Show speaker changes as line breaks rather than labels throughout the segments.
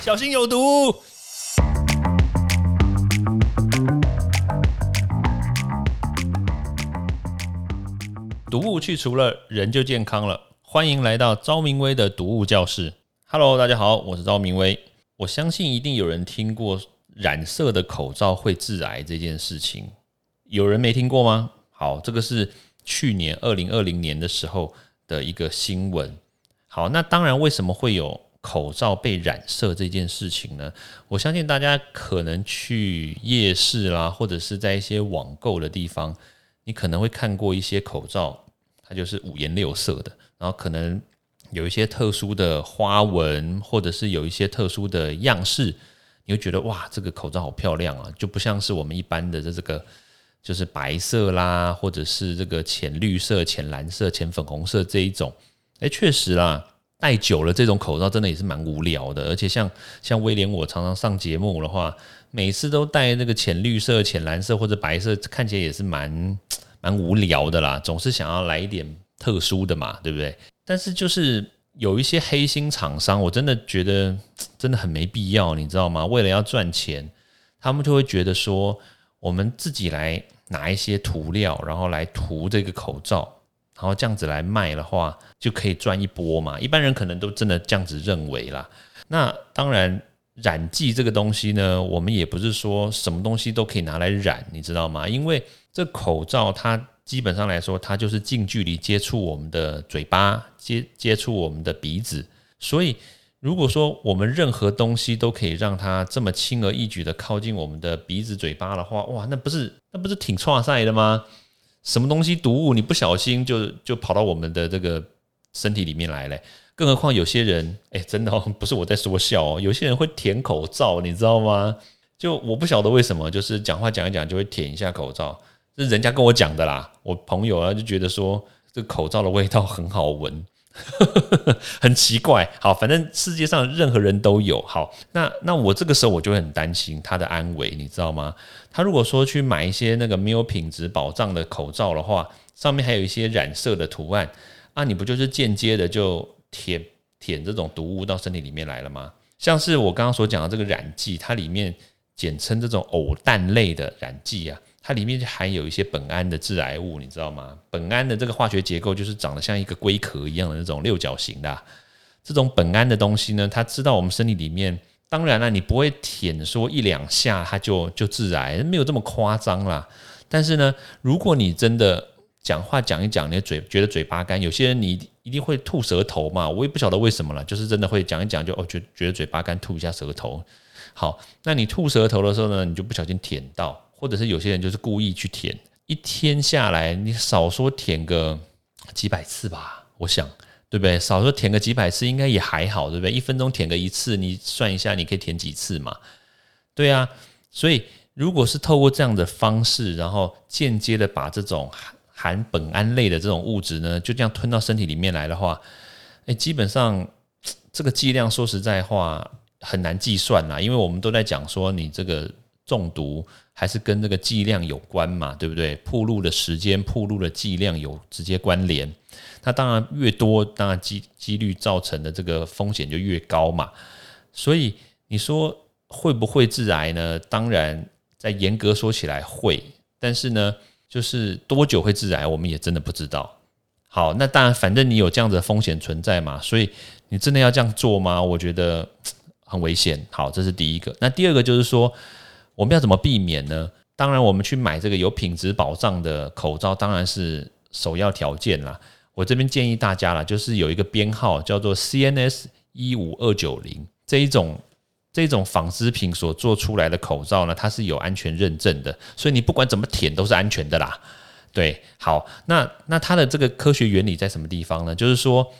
小心有毒。毒物去除了，人就健康了。欢迎来到昭明威的毒物教室。Hello，大家好，我是昭明威。我相信一定有人听过染色的口罩会致癌这件事情，有人没听过吗？好，这个是去年二零二零年的时候的一个新闻。好，那当然，为什么会有口罩被染色这件事情呢？我相信大家可能去夜市啦，或者是在一些网购的地方。你可能会看过一些口罩，它就是五颜六色的，然后可能有一些特殊的花纹，或者是有一些特殊的样式，你会觉得哇，这个口罩好漂亮啊，就不像是我们一般的这这个就是白色啦，或者是这个浅绿色、浅蓝色、浅粉红色这一种。哎，确实啦，戴久了这种口罩真的也是蛮无聊的，而且像像威廉我常常上节目的话。每次都戴那个浅绿色、浅蓝色或者白色，看起来也是蛮 蛮无聊的啦。总是想要来一点特殊的嘛，对不对？但是就是有一些黑心厂商，我真的觉得 真的很没必要，你知道吗？为了要赚钱，他们就会觉得说，我们自己来拿一些涂料，然后来涂这个口罩，然后这样子来卖的话，就可以赚一波嘛。一般人可能都真的这样子认为啦。那当然。染剂这个东西呢，我们也不是说什么东西都可以拿来染，你知道吗？因为这口罩它基本上来说，它就是近距离接触我们的嘴巴，接接触我们的鼻子，所以如果说我们任何东西都可以让它这么轻而易举的靠近我们的鼻子、嘴巴的话，哇，那不是那不是挺创赛的吗？什么东西毒物，你不小心就就跑到我们的这个身体里面来了。更何况有些人，哎，真的不是我在说笑哦，有些人会舔口罩，你知道吗？就我不晓得为什么，就是讲话讲一讲就会舔一下口罩，这是人家跟我讲的啦。我朋友啊就觉得说，这口罩的味道很好闻，很奇怪。好，反正世界上任何人都有。好，那那我这个时候我就会很担心他的安危，你知道吗？他如果说去买一些那个没有品质保障的口罩的话，上面还有一些染色的图案，啊，你不就是间接的就。舔舔这种毒物到身体里面来了吗？像是我刚刚所讲的这个染剂，它里面简称这种偶氮类的染剂啊，它里面就含有一些苯胺的致癌物，你知道吗？苯胺的这个化学结构就是长得像一个龟壳一样的那种六角形的，这种苯胺的东西呢，它知道我们身体里面，当然了，你不会舔说一两下它就就致癌，没有这么夸张啦。但是呢，如果你真的讲话讲一讲，你的嘴觉得嘴巴干，有些人你。一定会吐舌头嘛？我也不晓得为什么了，就是真的会讲一讲就哦，觉觉得嘴巴干，吐一下舌头。好，那你吐舌头的时候呢，你就不小心舔到，或者是有些人就是故意去舔，一天下来你少说舔个几百次吧，我想对不对？少说舔个几百次应该也还好，对不对？一分钟舔个一次，你算一下，你可以舔几次嘛？对啊，所以如果是透过这样的方式，然后间接的把这种。含苯胺类的这种物质呢，就这样吞到身体里面来的话，诶，基本上这个剂量说实在话很难计算啦，因为我们都在讲说你这个中毒还是跟这个剂量有关嘛，对不对？铺路的时间、铺路的剂量有直接关联，那当然越多，当然几几率造成的这个风险就越高嘛。所以你说会不会致癌呢？当然，在严格说起来会，但是呢。就是多久会致癌，我们也真的不知道。好，那当然，反正你有这样子的风险存在嘛，所以你真的要这样做吗？我觉得很危险。好，这是第一个。那第二个就是说，我们要怎么避免呢？当然，我们去买这个有品质保障的口罩，当然是首要条件啦。我这边建议大家啦，就是有一个编号叫做 CNS 一五二九零这一种。这种纺织品所做出来的口罩呢，它是有安全认证的，所以你不管怎么舔都是安全的啦。对，好，那那它的这个科学原理在什么地方呢？就是说，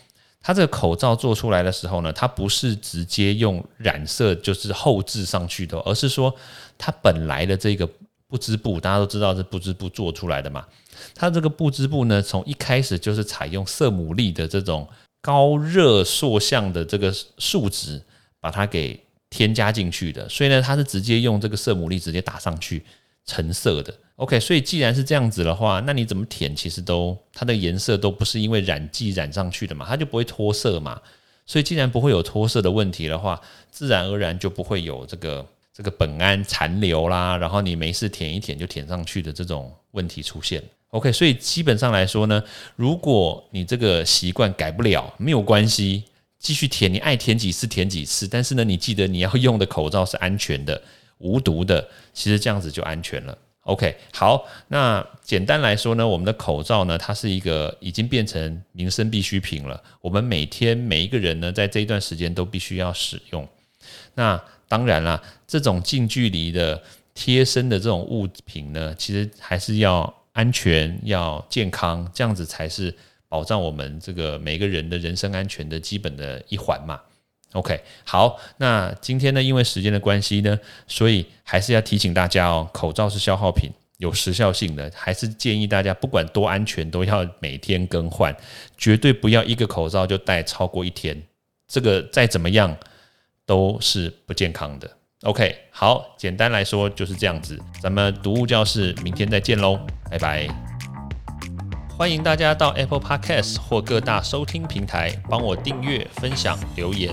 它这个口罩做出来的时候呢，它不是直接用染色就是后置上去的，而是说它本来的这个布织布，大家都知道是布织布做出来的嘛。它这个布织布呢，从一开始就是采用色母粒的这种高热塑像的这个树脂，把它给添加进去的，所以呢，它是直接用这个色母粒直接打上去橙色的。OK，所以既然是这样子的话，那你怎么舔，其实都它的颜色都不是因为染剂染上去的嘛，它就不会脱色嘛。所以既然不会有脱色的问题的话，自然而然就不会有这个这个苯胺残留啦，然后你没事舔一舔就舔上去的这种问题出现。OK，所以基本上来说呢，如果你这个习惯改不了，没有关系，继续舔，你爱舔几次舔几次。但是呢，你记得你要用的口罩是安全的、无毒的，其实这样子就安全了。OK，好，那简单来说呢，我们的口罩呢，它是一个已经变成民生必需品了。我们每天每一个人呢，在这一段时间都必须要使用。那当然啦，这种近距离的贴身的这种物品呢，其实还是要。安全要健康，这样子才是保障我们这个每个人的人身安全的基本的一环嘛。OK，好，那今天呢，因为时间的关系呢，所以还是要提醒大家哦，口罩是消耗品，有时效性的，还是建议大家不管多安全，都要每天更换，绝对不要一个口罩就戴超过一天，这个再怎么样都是不健康的。OK，好，简单来说就是这样子。咱们读物教室明天再见喽，拜拜！欢迎大家到 Apple Podcast 或各大收听平台帮我订阅、分享、留言。